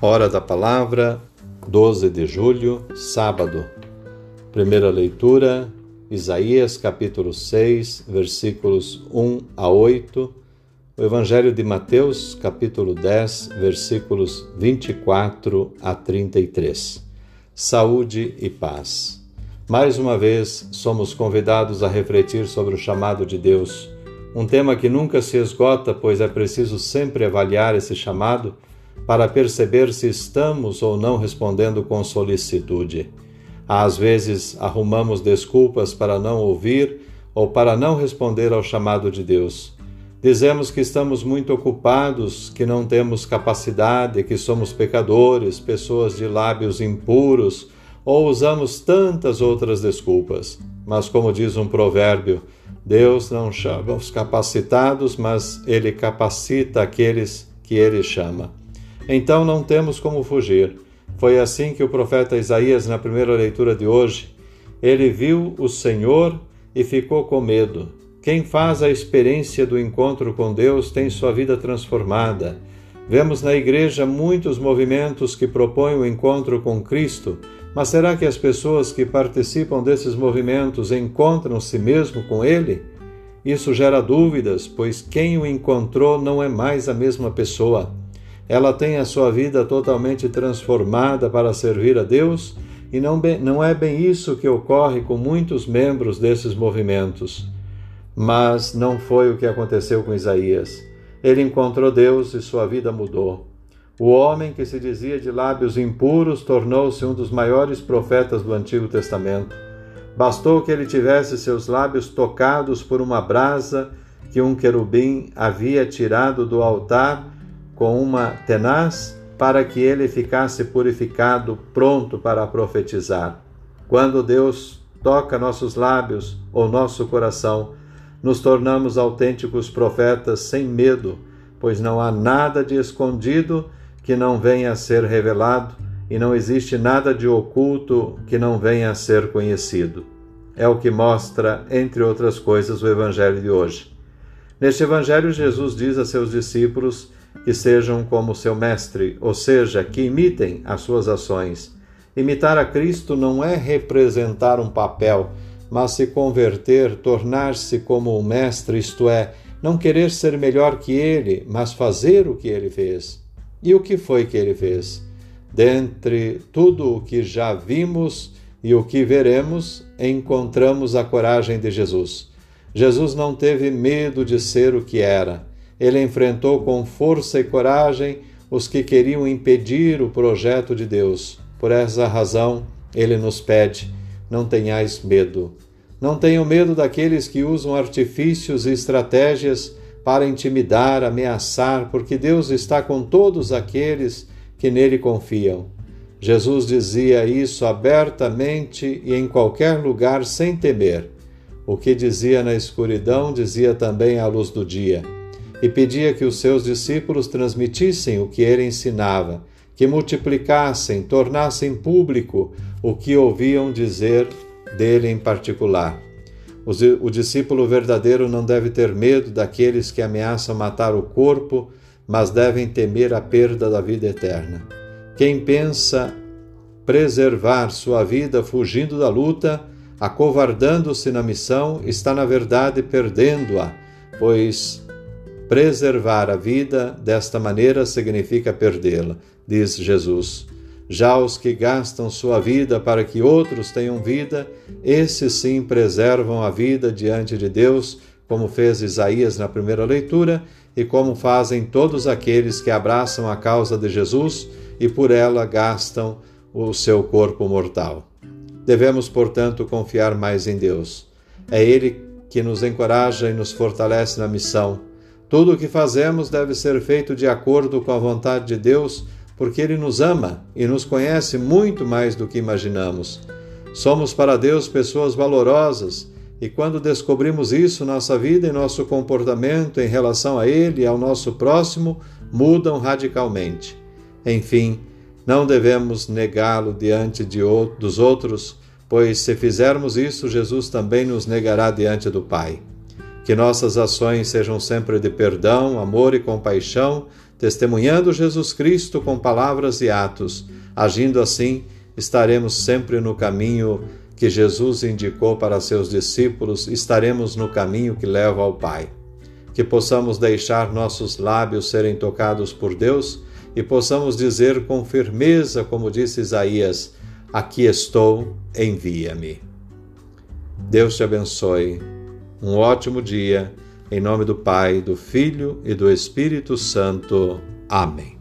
Hora da Palavra, 12 de julho, sábado. Primeira leitura, Isaías capítulo 6, versículos 1 a 8. O Evangelho de Mateus, capítulo 10, versículos 24 a 33. Saúde e paz. Mais uma vez, somos convidados a refletir sobre o chamado de Deus, um tema que nunca se esgota, pois é preciso sempre avaliar esse chamado para perceber se estamos ou não respondendo com solicitude. Às vezes arrumamos desculpas para não ouvir ou para não responder ao chamado de Deus. Dizemos que estamos muito ocupados, que não temos capacidade, que somos pecadores, pessoas de lábios impuros, ou usamos tantas outras desculpas. Mas, como diz um provérbio, Deus não chama os capacitados, mas Ele capacita aqueles que Ele chama. Então não temos como fugir. Foi assim que o profeta Isaías, na primeira leitura de hoje, ele viu o Senhor e ficou com medo. Quem faz a experiência do encontro com Deus tem sua vida transformada. Vemos na igreja muitos movimentos que propõem o encontro com Cristo, mas será que as pessoas que participam desses movimentos encontram-se mesmo com Ele? Isso gera dúvidas, pois quem o encontrou não é mais a mesma pessoa ela tem a sua vida totalmente transformada para servir a Deus, e não, bem, não é bem isso que ocorre com muitos membros desses movimentos. Mas não foi o que aconteceu com Isaías. Ele encontrou Deus e sua vida mudou. O homem que se dizia de lábios impuros tornou-se um dos maiores profetas do Antigo Testamento. Bastou que ele tivesse seus lábios tocados por uma brasa que um querubim havia tirado do altar com uma tenaz para que ele ficasse purificado, pronto para profetizar. Quando Deus toca nossos lábios ou nosso coração, nos tornamos autênticos profetas sem medo, pois não há nada de escondido que não venha a ser revelado e não existe nada de oculto que não venha a ser conhecido. É o que mostra, entre outras coisas, o Evangelho de hoje. Neste Evangelho, Jesus diz a seus discípulos que sejam como seu mestre, ou seja, que imitem as suas ações. Imitar a Cristo não é representar um papel, mas se converter, tornar-se como o mestre, isto é, não querer ser melhor que ele, mas fazer o que ele fez. E o que foi que ele fez? Dentre tudo o que já vimos e o que veremos, encontramos a coragem de Jesus. Jesus não teve medo de ser o que era ele enfrentou com força e coragem os que queriam impedir o projeto de Deus. Por essa razão, ele nos pede: não tenhais medo. Não tenham medo daqueles que usam artifícios e estratégias para intimidar, ameaçar, porque Deus está com todos aqueles que nele confiam. Jesus dizia isso abertamente e em qualquer lugar sem temer. O que dizia na escuridão, dizia também à luz do dia e pedia que os seus discípulos transmitissem o que ele ensinava, que multiplicassem, tornassem público o que ouviam dizer dele em particular. O discípulo verdadeiro não deve ter medo daqueles que ameaçam matar o corpo, mas devem temer a perda da vida eterna. Quem pensa preservar sua vida fugindo da luta, acovardando-se na missão, está na verdade perdendo-a, pois Preservar a vida desta maneira significa perdê-la, diz Jesus. Já os que gastam sua vida para que outros tenham vida, esses sim preservam a vida diante de Deus, como fez Isaías na primeira leitura e como fazem todos aqueles que abraçam a causa de Jesus e por ela gastam o seu corpo mortal. Devemos, portanto, confiar mais em Deus. É Ele que nos encoraja e nos fortalece na missão tudo o que fazemos deve ser feito de acordo com a vontade de Deus, porque Ele nos ama e nos conhece muito mais do que imaginamos. Somos para Deus pessoas valorosas e quando descobrimos isso, nossa vida e nosso comportamento em relação a Ele e ao nosso próximo mudam radicalmente. Enfim, não devemos negá-lo diante de, dos outros, pois se fizermos isso, Jesus também nos negará diante do Pai. Que nossas ações sejam sempre de perdão, amor e compaixão, testemunhando Jesus Cristo com palavras e atos. Agindo assim, estaremos sempre no caminho que Jesus indicou para seus discípulos, estaremos no caminho que leva ao Pai. Que possamos deixar nossos lábios serem tocados por Deus e possamos dizer com firmeza, como disse Isaías: Aqui estou, envia-me. Deus te abençoe. Um ótimo dia. Em nome do Pai, do Filho e do Espírito Santo. Amém.